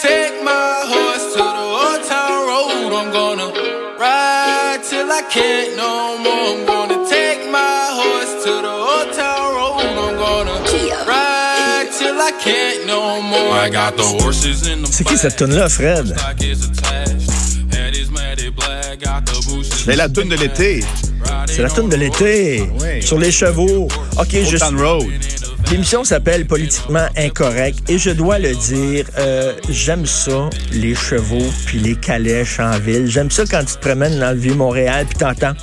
take my horse to the old town road. I'm gonna ride till I can't no more. I'm gonna take my horse to the old town road. I'm gonna ride till I can't no more. I got the horses in the C'est qui cette tune-là, Fred? C'est la tune de l'été. C'est la tune de l'été. Oui. Sur les chevaux. OK, je Old Town. Road. L'émission s'appelle Politiquement Incorrect et je dois le dire, euh, j'aime ça, les chevaux puis les calèches en ville. J'aime ça quand tu te promènes dans le Vieux-Montréal puis t'entends...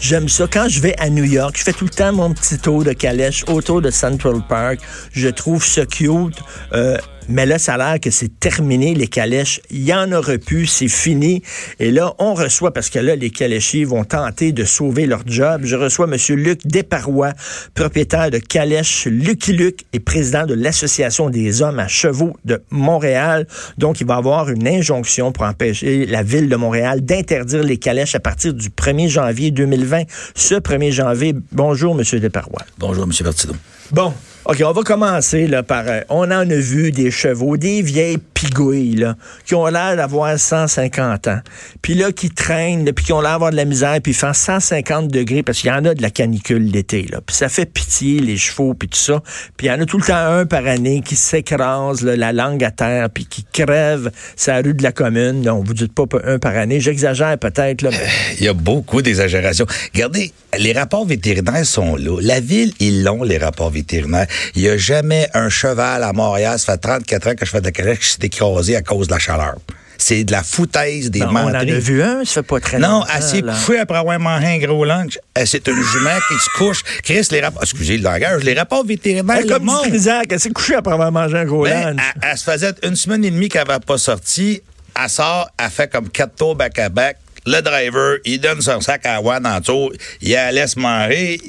J'aime ça. Quand je vais à New York, je fais tout le temps mon petit tour de calèche autour de Central Park. Je trouve ça cute. Euh, mais là, ça a l'air que c'est terminé, les calèches. Il y en aurait plus, c'est fini. Et là, on reçoit, parce que là, les caléchiers vont tenter de sauver leur job. Je reçois M. Luc Desparois, propriétaire de Calèche Lucky Luc et président de l'Association des hommes à chevaux de Montréal. Donc, il va avoir une injonction pour empêcher la ville de Montréal d'interdire les calèches à partir du 1er janvier 2020. Ce 1er janvier, bonjour, M. Desparois. Bonjour, M. Bertidon. Bon, OK, on va commencer là, par... euh, on en a vu des chevaux, des vieilles pigouilles, là, qui ont l'air d'avoir 150 ans. Puis là, qui traînent, là, puis qui ont l'air d'avoir de la misère, puis ils font 150 degrés, parce qu'il y en a de la canicule l'été, là. Puis ça fait pitié, les chevaux, puis tout ça. Puis il y en a tout le temps un par année qui s'écrase, la langue à terre, puis qui crève sa rue de la commune. Donc, vous dites pas un par année. J'exagère peut-être, là. Il y a beaucoup d'exagérations. Regardez, les rapports vétérinaires sont là. La ville, ils l'ont, les rapports vétérinaires. Il n'y a jamais un cheval à Montréal, ça fait 34 ans que je fais de la calèche, qui s'est écrasé à cause de la chaleur. C'est de la foutaise des Non, on en a vu un, ça fait pas très Non, longtemps, elle s'est couchée après avoir mangé un gros lunch. Elle, C'est une jument qui se couche. Chris, les rapports, excusez le langage, les rapports vétérinaires, Elle, le comme monde. Trisac, elle s'est couchée après avoir mangé un gros Ben, lunch. elle, elle se faisait une semaine et demie qu'elle n'avait pas sorti. Elle sort, elle fait comme quatre tours back-à-back. Le driver, il donne son sac à One en tour. Il la laisse manger.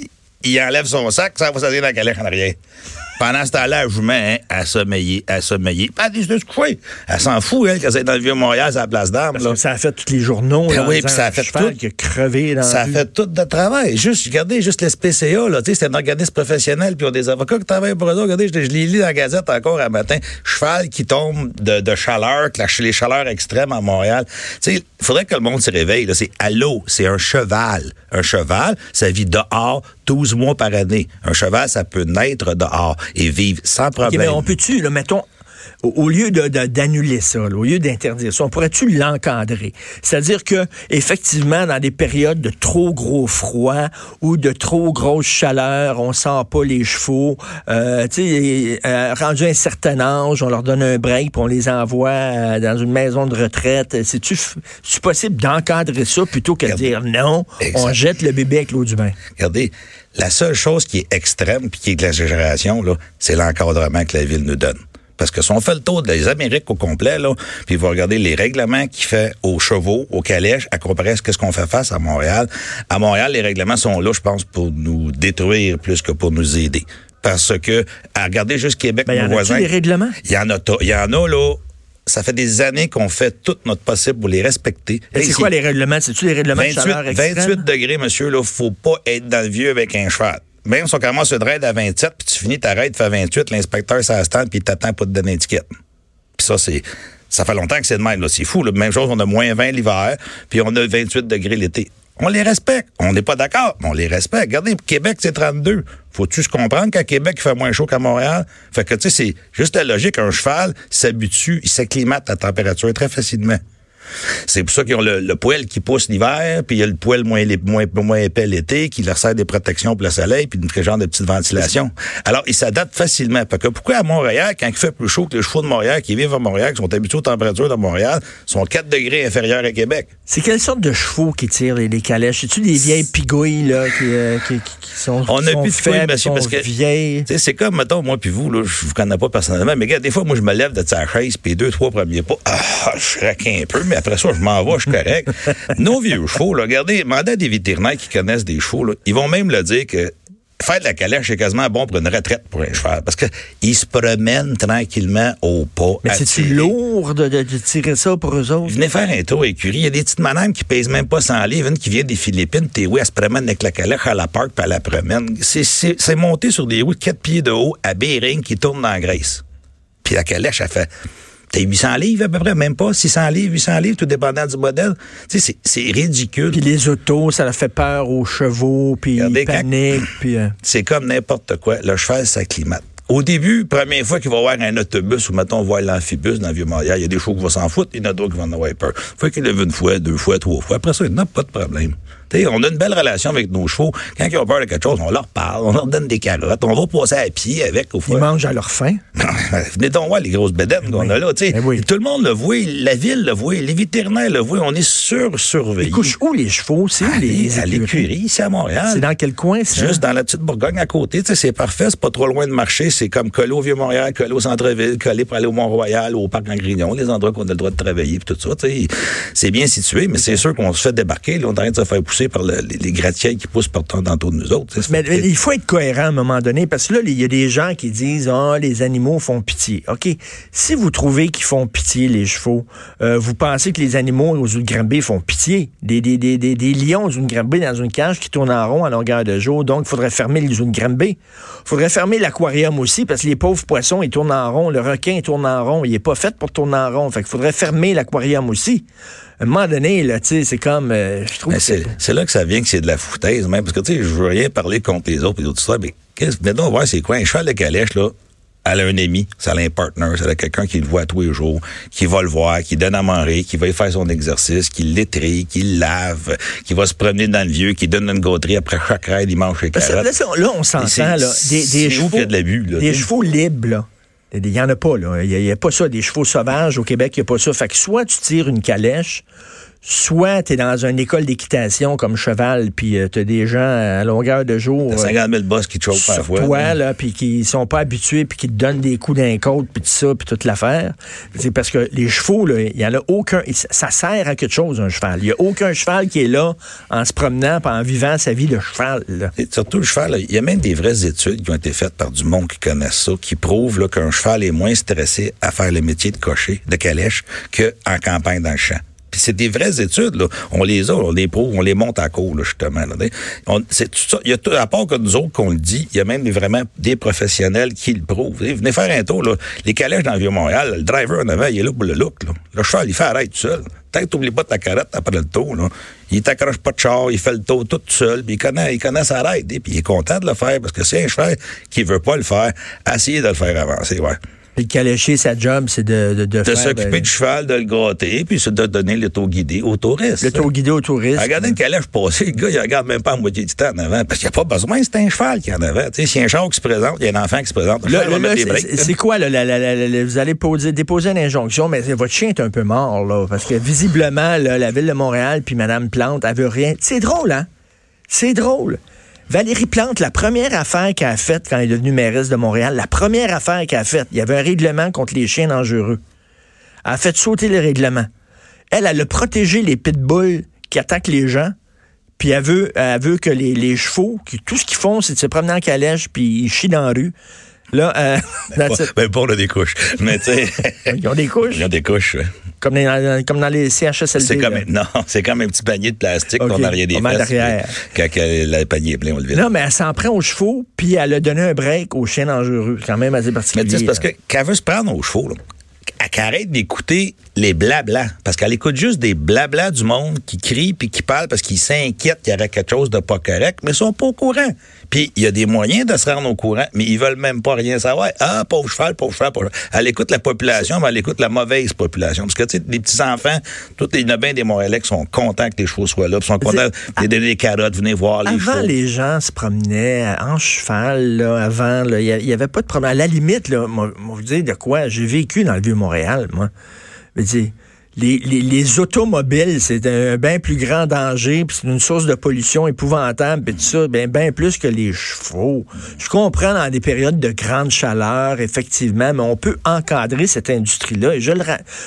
Il enlève son sac. Ça va s'asseoir dans la calèche en arrière. Pendant ce temps-là, la jument, hein, elle sommeillait, elle sommeillait. Pas dit de se coucher. Elle s'en fout, elle, qu'elle est dans le Vieux-Montréal, c'est la place d'armes. Parce là. que ça a fait tous les journaux. Ben là, oui, puis ça a fait cheval tout. qui a crevé dans Ça a fait tout de travail. Juste, regardez, juste l'SPCA, là, tu sais, c'est un organisme professionnel, puis on a des avocats qui travaillent pour eux autres. Regardez, je, je les lis dans la Gazette encore un matin. Cheval qui tombe de, de chaleur, les chaleurs extrêmes à Montréal. Tu sais, il faudrait que le monde se réveille, là. C'est allô, c'est un cheval. Un cheval, ça vit dehors 12 mois par année. Un cheval, ça peut naître dehors et vivre sans problème. mais on peut-tu, mettons, au, lieu d'annuler ça, là, au lieu d'interdire ça, on pourrait-tu l'encadrer? C'est-à-dire que, effectivement, dans des périodes de trop gros froid ou de trop grosse chaleur, on sent pas les chevaux. Euh, tu sais, euh, rendu à un certain âge, on leur donne un break puis on les envoie euh, dans une maison de retraite. C'est-tu possible d'encadrer ça plutôt que de dire non, on jette le bébé avec l'eau du bain? Regardez, la seule chose qui est extrême puis qui est de l'exagération, là, c'est l'encadrement que la ville nous donne. Parce que si on fait le tour des Amériques au complet, là, puis vous regardez les règlements qu'il fait aux chevaux, aux calèches, à comparer à ce qu'on fait face à Montréal? À Montréal, les règlements sont là, je pense, pour nous détruire plus que pour nous aider. Parce que, à regarder juste Québec, Ben, nos voisins. des règlements? Il y en a, il y en a, là. Ça fait des années qu'on fait tout notre possible pour les respecter. C'est quoi les règlements? C'est-tu les règlements de chaleur 28, extrême? 28 degrés, monsieur, là, faut pas être dans le vieux avec un cheval. Même si on commence le raid à 27, puis tu finis ta raid, fait 28, l'inspecteur stand, puis il t'attend pour te donner une étiquette. Puis ça, c'est. Ça fait longtemps que c'est de même, là. C'est fou, là. Même chose, on a moins 20 l'hiver, puis on a 28 degrés l'été. On les respecte. On n'est pas d'accord, mais on les respecte. Regardez, Québec, c'est 32. Faut-tu se comprendre qu'à Québec, il fait moins chaud qu'à Montréal? Fait que, tu sais, c'est juste la logique. Un cheval s'habitue, il s'acclimate à la température très facilement. C'est pour ça qu'ils ont le, le poêle qui pousse l'hiver, puis il y a le poêle moins, moins, moins épais l'été, qui leur sert des protections pour le soleil, puis une genre de petite ventilation. Alors, ils s'adaptent facilement. Parce que pourquoi à Montréal, quand il fait plus chaud que les chevaux de Montréal qui vivent à Montréal, qui sont habitués aux températures de Montréal, sont 4 degrés inférieurs à Québec? C'est quelle sorte de chevaux qui tirent les, les calèches? C'est-tu des vieilles pigouilles là, qui, euh, qui, qui- qui sont, On qui a sont plus de faibles, monsieur, parce que- vieilles? C'est comme, mettons, moi puis vous, là, je vous connais pas personnellement, mais regarde, des fois, moi, je me lève de sa chaise, puis deux, trois premiers pas, ah, je raquais un peu, mais après ça, je m'en vais, je suis correct. Nos vieux chevaux, là, regardez, demandez à des vétérinaires qui connaissent des chevaux, là, ils vont même le dire que faire de la calèche, c'est quasiment bon pour une retraite pour un cheval, parce que ils se promènent tranquillement au pas. Mais c'est-tu lourd de, de- de tirer ça pour eux autres? Venez faire un tour à l'écurie. Il y a des petites madames qui pèsent même pas 100 livres. Une qui vient des Philippines, t'es oui, elle se promène avec la calèche à la parc, puis elle la promène. C'est monté sur des roues de 4 pieds de haut à Bering qui tournent dans la Grèce. Puis la calèche, elle fait T'as 800 livres à peu près, même pas 600 livres, 800 livres, tout dépendant du modèle. Tu sais, c'est ridicule. Puis les autos, ça leur fait peur aux chevaux, puis ils paniquent. Puis, euh, C'est comme n'importe quoi. Le cheval s'acclimate. Au début, première fois qu'il va voir un autobus ou, mettons, voir l'amphibus dans le Vieux-Montréal, il y a des chevaux qui vont s'en foutre, il y en a d'autres qui vont en avoir peur. Faut qu'il le une fois, deux fois, trois fois. Après ça, il n'a pas de problème on a une belle relation avec nos chevaux. Quand ils ont peur de quelque chose, on leur parle, on leur donne des carottes, on va passer à pied avec. Au ils mangent à leur faim. Venez donc voir les grosses bédaines qu'on a là. Ben Tout le monde le voit, la ville le voit, les vétérinaires le voient, on est sur-surveillés. Ils couchent où les chevaux? C'est les À l'écurie, ici à Montréal. C'est dans quel coin, ça? Juste dans la petite Bourgogne à côté. C'est parfait, c'est pas trop loin de marcher. C'est comme coller au Vieux-Montréal, coller au centre-ville, coller pour aller au Mont-Royal, au Parc Grignon, les endroits qu'on a le droit de travailler, tout ça. C'est bien situé, mais c'est sûr qu'on se fait débarquer. On est en train de se faire pousser par les, les qui poussent partout dans de nous autres. Mais, il faut être cohérent à un moment donné, parce que là, il y a des gens qui disent Ah, les animaux font pitié. OK. Si vous trouvez qu'ils font pitié, les chevaux, euh, vous pensez que les animaux aux Granby font pitié? Des, des, lions aux Granby dans une cage qui tourne en rond à longueur de jour, donc il faudrait fermer les Granby. Il faudrait fermer l'aquarium aussi, parce que les pauvres poissons, ils tournent en rond. Le requin, il tourne en rond. Il n'est pas fait pour tourner en rond. Fait qu'il faudrait fermer l'aquarium aussi à un moment donné, là, tu sais, c'est comme, euh, je trouve c'est là que ça vient que c'est de la foutaise, même, parce que, tu sais, je veux rien parler contre les autres et d'autres histoires, mais qu'est-ce, mettons, voir, c'est quoi, un cheval de calèche, là, elle a un ami, ça a un partner, ça a quelqu'un qui le voit tous les jours, qui va le voir, qui donne à manger, qui va y faire son exercice, qui l'étrie, qui le lave, qui va se promener dans le vieux, qui donne une gauterie après chaque raid, il mange ses carottes. Là, on s'entend, là, des, des chevaux, de l'abus, là, des chevaux libres, là. Il n'y en a pas, là. Il n'y a, pas ça. Des chevaux sauvages au Québec, il n'y a pas ça. Fait que soit tu tires une calèche, soit tu es dans une école d'équitation comme cheval, puis euh, tu as des gens à longueur de jour. 50 000 boss qui te chauffent parfois. Toi, là, puis qui sont pas habitués, puis qui te donnent des coups d'un côte, puis tout ça, puis toute l'affaire. C'est parce que les chevaux, il y en a aucun. Ça sert à quelque chose, un cheval. Il y a aucun cheval qui est là en se promenant, en vivant sa vie de cheval. Et surtout, le cheval, il y a même des vraies études qui ont été faites par du monde qui connaît ça, qui prouvent qu'un cheval est moins stressé à faire le métier de cocher, de calèche, qu'en campagne dans le champ. Puis c'est des vraies études, là. On les a, on les prouve, on les monte à court, là, justement. Là. c'est tout ça. Il y a tout, à part que nous autres qu'on le dit, il y a même vraiment des professionnels qui le prouvent. venez faire un tour, là. Les calèches dans le Vieux-Montréal, le driver en avant, il est là pour le look, là. Le cheval, il fait arrêter tout seul. Peut-être t'oublies pas ta carotte après le tour, là. Il t'accroche pas de char, il fait le tour tout seul, puis il connaît, il connaît sa règle, puis il est content de le faire, parce que c'est un cheval qui veut pas le faire, essayez de le faire avancer, ouais. Le calécher, sa job, c'est de, de, de, de s'occuper ben, du cheval, de le gratter, puis c'est de donner le taux guidé aux touristes. Le taux guidé aux touristes. Regardez une calèche passer, le gars, il regarde même pas à moitié du temps en avant, parce qu'il n'y a pas besoin, c'est un cheval qui en avant. Tu sais, s'il y a un char qui se présente, il y a un enfant qui se présente. C'est quoi, là, vous allez poser, déposer une injonction, mais votre chien est un peu mort, là, parce que visiblement, la ville de Montréal puis Mme Plante, elle veut rien. C'est drôle, hein? C'est drôle. Valérie Plante, la première affaire qu'elle a faite quand elle est devenue mairesse de Montréal, la première affaire qu'elle a faite, il y avait un règlement contre les chiens dangereux. Elle a fait sauter le règlement. Elle, elle a protégé les pitbulls qui attaquent les gens. Puis elle veut, elle veut que les, les chevaux, qui, tout ce qu'ils font, c'est de se promener en calèche, puis ils chient dans la rue. Là, euh, ben, ben, pour, des couches. Mais tu sais. Ils ont des couches. Ils ont des couches, Comme dans, comme dans les CHSLD. C'est comme, non, c'est comme un petit panier de plastique okay. qu'on a rien des fesses. Quand le panier est plein, on le vide. Non, mais elle s'en prend aux chevaux, puis elle a donné un break aux chiens dangereux. quand même assez particulier. Mais c'est parce qu'elle veut se prendre aux chevaux, là elle arrête d'écouter les blablas. Parce qu'elle écoute juste des blablas du monde qui crient puis qui parlent parce qu'ils s'inquiètent qu'il y aurait quelque chose de pas correct, mais ils sont pas au courant. Puis il y a des moyens de se rendre au courant, mais ils veulent même pas rien savoir. Ah, pauvre cheval, pauvre cheval, pauvre cheval. Elle écoute la population, mais elle écoute la mauvaise population. Parce que, tu sais, les petits-enfants, tous les bien des Montréalais qui sont contents que les chevaux soient là, puis sont contents de donner des carottes, venez voir les chevaux. Avant, les gens se promenaient en cheval, là, avant, il y, avait pas de problème. À la limite, là, moi, vous dire de quoi, j'ai vécu dans le Vieux-Montréal, moi. Je les, automobiles, c'est un bien plus grand danger, puis c'est une source de pollution épouvantable, puis tout ça, bien ben plus que les chevaux. Je comprends dans des périodes de grande chaleur, effectivement, mais on peut encadrer cette industrie-là. Et je le,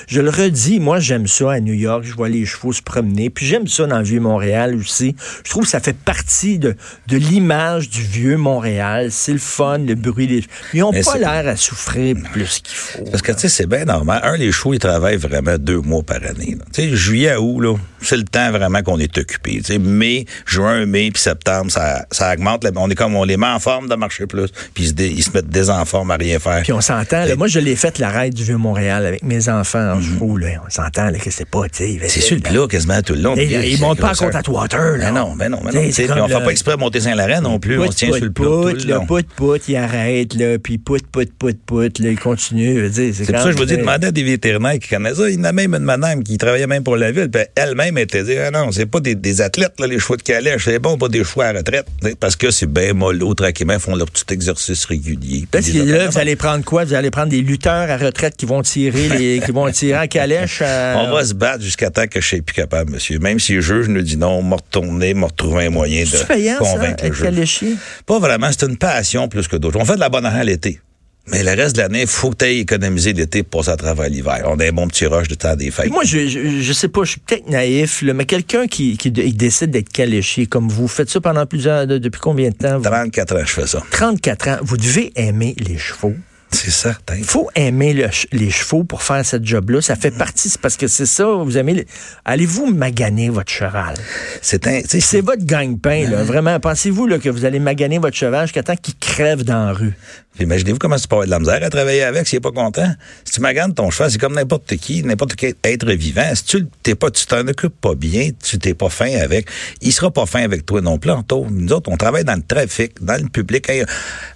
je le redis, moi, j'aime ça à New York, je vois les chevaux se promener, puis j'aime ça dans le Vieux-Montréal aussi. Je trouve que ça fait partie de, de l'image du Vieux-Montréal. C'est le fun, le bruit des... Ils n'ont pas l'air à souffrir plus qu'il faut. Parce que, tu sais, c'est bien normal. Un, les chevaux, ils travaillent vraiment deux mois jours par année. Tu sais, juillet à août, là, c'est le temps vraiment qu'on est occupé. Tu sais, mai, juin, mai, puis septembre, ça, ça augmente. On est comme, on les met en forme de marcher plus, puis ils se, ils mettent des en forme à rien faire. Puis on s'entend, là, moi je l'ai fait la raid du Vieux-Montréal avec mes enfants en chevaux, là. On s'entend là, que c'est pas, tu sais. C'est sur le plat quasiment tout le long. Et- Puis, ils montent pas à grosseur. Côte-à-Water, là. Ben non, ben non, ben Tu non. on comme fait pas exprès de monter Saint-Laurent non plus. on se tient sur le plat tout le là, long. pout, pout, il arrête, là, puis pout, pout, pout, pout, là, il continue. je veux dire, C'est pour ça que je vous dis, demandez à des vétérinaires qui connaissent ça. Il y en a même madame qui travaillait même pour la ville, puis elle-même était dit, ah non, c'est pas des, des athlètes, là, les chevaux de calèche, c'est bon, pas des chevaux à retraite. Parce que c'est bien mollo, tranquillement, font leur petit exercice régulier. Parce que là, vous allez prendre quoi? Vous allez prendre des lutteurs à retraite qui vont tirer les, qui vont tirer en calèche. euh, On va se battre jusqu'à temps que je sois plus capable, monsieur. Même si le juge nous dit non, m'a retourné, m'a retrouvé un moyen de payant, ça, convaincre le juge. Pas vraiment, c'est une passion plus que d'autres. On fait de la bonne argent l'été. Mais le reste de l'année, il faut que tu économiser l'été pour passer à travers l'hiver. On a un bon petit rush de temps des fêtes. Moi, je, je, je sais pas, je suis peut-être naïf, là, mais quelqu'un qui, qui il décide d'être caléchier comme vous, faites ça pendant plusieurs, de- depuis combien de temps? vous? 34 ans, je fais ça. 34 ans. Vous devez aimer les chevaux. C'est certain. Il faut aimer le les chevaux pour faire cette job-là. Ça fait partie, c'est parce que c'est ça, vous aimez. les- Allez-vous maganer votre cheval? C'est un, C'est votre gagne-pain, là. Vraiment. Pensez-vous là, que vous allez maganer votre cheval jusqu'à temps qu'il crève dans la rue? Imaginez-vous comment tu peux avoir de la misère à travailler avec s'il n'est pas content. Si tu maganes ton cheval, c'est comme n'importe qui, n'importe quel être vivant. Si tu t'es pas, tu t'en occupes pas bien, tu t'es pas fin avec, il sera pas fin avec toi non plus. Nous autres, on travaille dans le trafic, dans le public.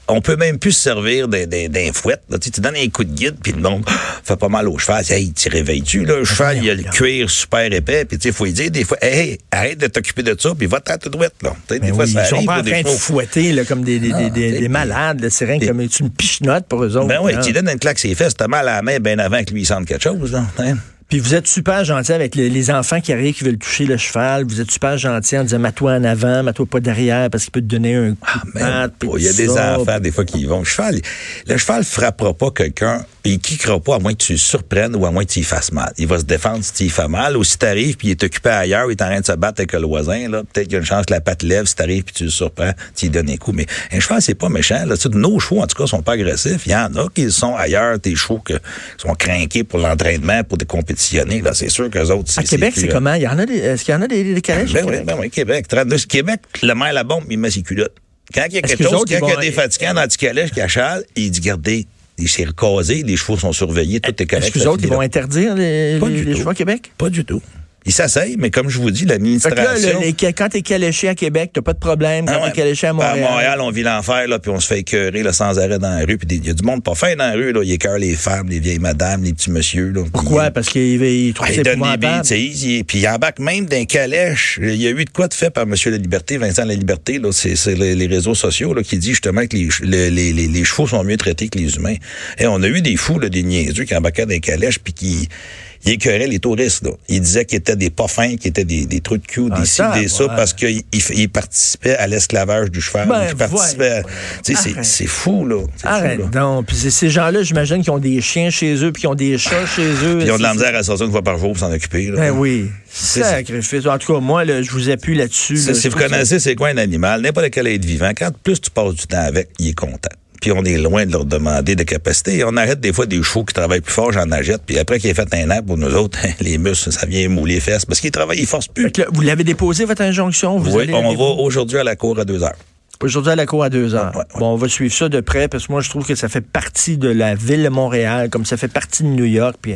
On peut même plus se servir d'un là. Tu, tu donnes un coup de guide, puis le monde fait pas mal au cheval. Hey, tu réveilles-tu, là? Le cheval, il a le cuir super épais, puis sais, faut lui dire des fois, hey, arrête de t'occuper de ça, puis va-t'en tout droite, là. Tu sais, des Ben fois, ça ils sont arrive, pas là, en train de fouetter là, comme des, des, des, des- t'sais, des malades. là. C'est rien comme une pichenote pour eux autres. Ben oui, tu donnes une claque ses fesses, t'as mal à la main bien avant que lui il sente quelque chose. Là, hein? Puis vous êtes super gentil avec les, les enfants qui arrivent, qui veulent toucher le cheval. Vous êtes super gentil en disant, mets-toi en avant, mets-toi pas derrière parce qu'il peut te donner un coup Ah, de patte, oh, il y a des ça. enfants, des fois, qui y vont. Le cheval, le cheval frappera pas quelqu'un, il kickera pas à moins que tu le surprennes ou à moins que tu y fasses mal. Il va se défendre si tu y fais mal. Ou si t'arrives puis il est occupé ailleurs, il est en train de se battre avec le voisin, là, peut-être qu'il y a une chance que la patte lève, si t'arrives puis tu le surprends, tu lui donnes un coup. Mais un cheval, c'est pas méchant. Là. Tu nos chevaux, en tout cas, sont pas agressifs. Il y en a qui sont ailleurs, des chevaux qui sont craqués pour l'entraînement, pour des Là, c'est sûr qu'eux autres, À Québec, c'est euh, comment? Il y en a des, est-ce qu'il y en a des, des calèches? ben oui, Québec? ben oui, Québec. 32 Québec, le maire la bombe, il met ses culottes. Quand il y a quelque chose, quand il y a des fatigants dans le calèche qui achalent, il dit, regardez, il s'est recasé, les chevaux sont surveillés, tout est correct. Est-ce que les autres, ils vont interdire les, les- chevaux à Québec? Pas du tout. Il s'asseye, mais comme je vous dis, là, l'administration... le- les- quand t'es caléché à Québec, t'as pas de problème. Quand Ah ouais. t'es caléché à Montréal. À Montréal, on vit l'enfer, là, puis on se fait écœurer là, sans arrêt dans la rue. Puis il y a du monde pas fin dans la rue, là. Il écœure les femmes, les vieilles madames, les petits messieurs. Là, Pourquoi? Parce qu'il il trouve ça il donne des billes, épouvantable. tu sais, il- puis il embarque même d'un calèche. Il y a eu de quoi de fait par M. La Liberté, Vincent La Liberté, là, c'est c'est les, les réseaux sociaux là, qui dit justement que les, les, les, les chevaux sont mieux traités que les humains. Et on a eu des fous, là, des niaiseux qui embarquaient d'un calèche puis qui il écœurait les touristes. Là. Il disait qu'ils étaient des pas fins, qu'ils étaient des, des trous de cul, Ah, des ci, ça, des ça, ouais. parce qu'ils ils participaient à l'esclavage du cheval. Ben, ils participaient à- ouais. Tu sais, c'est- fou, là. Fou, Arrête là. donc. Puis ces gens-là, j'imagine qu'ils ont des chiens chez eux, puis qu'ils ont des chats chez eux. Puis ils ont de la misère à sortir une fois par jour pour s'en occuper. Là. Ben oui. C'est- Sacrifice. En tout cas, moi, je vous appuie là-dessus. Là. si vous connaissez c'est quoi un animal, n'importe quel être vivant, quand plus tu passes du temps avec, il est content. Puis on est loin de leur demander de capacité. On arrête des fois des chevaux qui travaillent plus fort, j'en achète. Puis après qu'il ait fait un an pour nous autres, les muscles, ça vient mouler les fesses. Parce qu'ils travaillent, ils forcent plus. Là, vous l'avez déposé, votre injonction? Vous Oui, allez on va aujourd'hui à la cour à deux heures. Aujourd'hui à la cour à deux heures. Ouais, ouais. Bon, on va suivre ça de près parce que moi, je trouve que ça fait partie de la ville de Montréal, comme ça fait partie de New York. Puis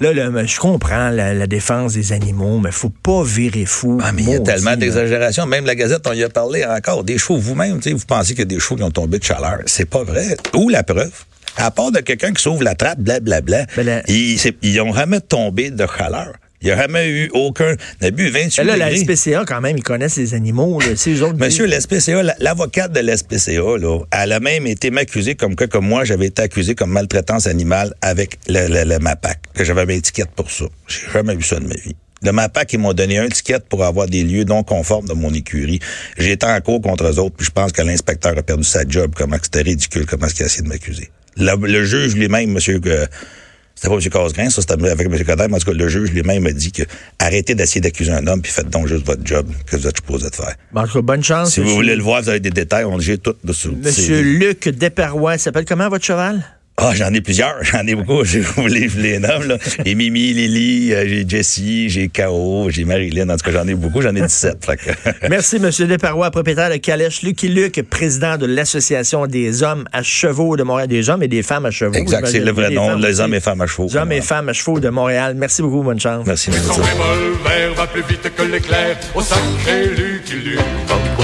là, là, je comprends la, la défense des animaux, mais faut pas virer fou. Ah, mais il y a tellement là. d'exagérations. Même la Gazette, on y a parlé encore. Des chevaux vous-même, tu sais, vous pensez a des chevaux qui ont tombé de chaleur. C'est pas vrai. Où la preuve? À part de quelqu'un qui s'ouvre la trappe, blablabla, Ben, ils, ils ont jamais tombé de chaleur. Il n'y a jamais eu aucun. On a bu 28 Mais là, la degrés. SPCA, quand même, ils connaissent les animaux. Là. Autres Monsieur, l'SPCA, la- l'avocate de l'SPCA, là, elle a même été m'accusée comme que, comme moi, j'avais été accusé comme maltraitance animale avec le, le, le MAPAC, que j'avais une étiquette pour ça. J'ai jamais vu ça de ma vie. Le MAPAC, ils m'ont donné un ticket pour avoir des lieux non conformes dans mon écurie. J'ai été en cours contre eux autres, puis je pense que l'inspecteur a perdu sa job, comment que c'était ridicule, comment est-ce qu'il a essayé de m'accuser? Le, le juge lui-même, monsieur, que c'était pas M. Casgrain, ça c'était avec M. Coder, mais en tout cas, le juge lui-même a dit que arrêtez d'essayer d'accuser un homme, puis faites donc juste votre job que vous êtes supposé de faire. Bon, en tout cas, bonne chance. Si vous voulez le voir, vous avez des détails. On j'ai tout dessus. Monsieur Luc Desparois, s'appelle comment votre cheval? Ah, j'en ai plusieurs, j'en ai beaucoup. Je vous les, je les nomme, là. Et Mimi, Lily, euh, j'ai Jessie, j'ai K.O., j'ai Marilyn. En tout cas, j'en ai beaucoup, j'en ai 17. Fait que- Merci, M. Desparois, propriétaire de Calèche. Lucky Luc, président de l'Association des hommes à chevaux de Montréal. Des hommes et des femmes à chevaux. Exact, c'est le vrai nom, les aussi. hommes et femmes à chevaux. Les hommes et femmes à chevaux de Montréal. Merci beaucoup, bonne chance. Merci, Son merci. revolver va plus vite que l'éclair au sacré Lucky Luke.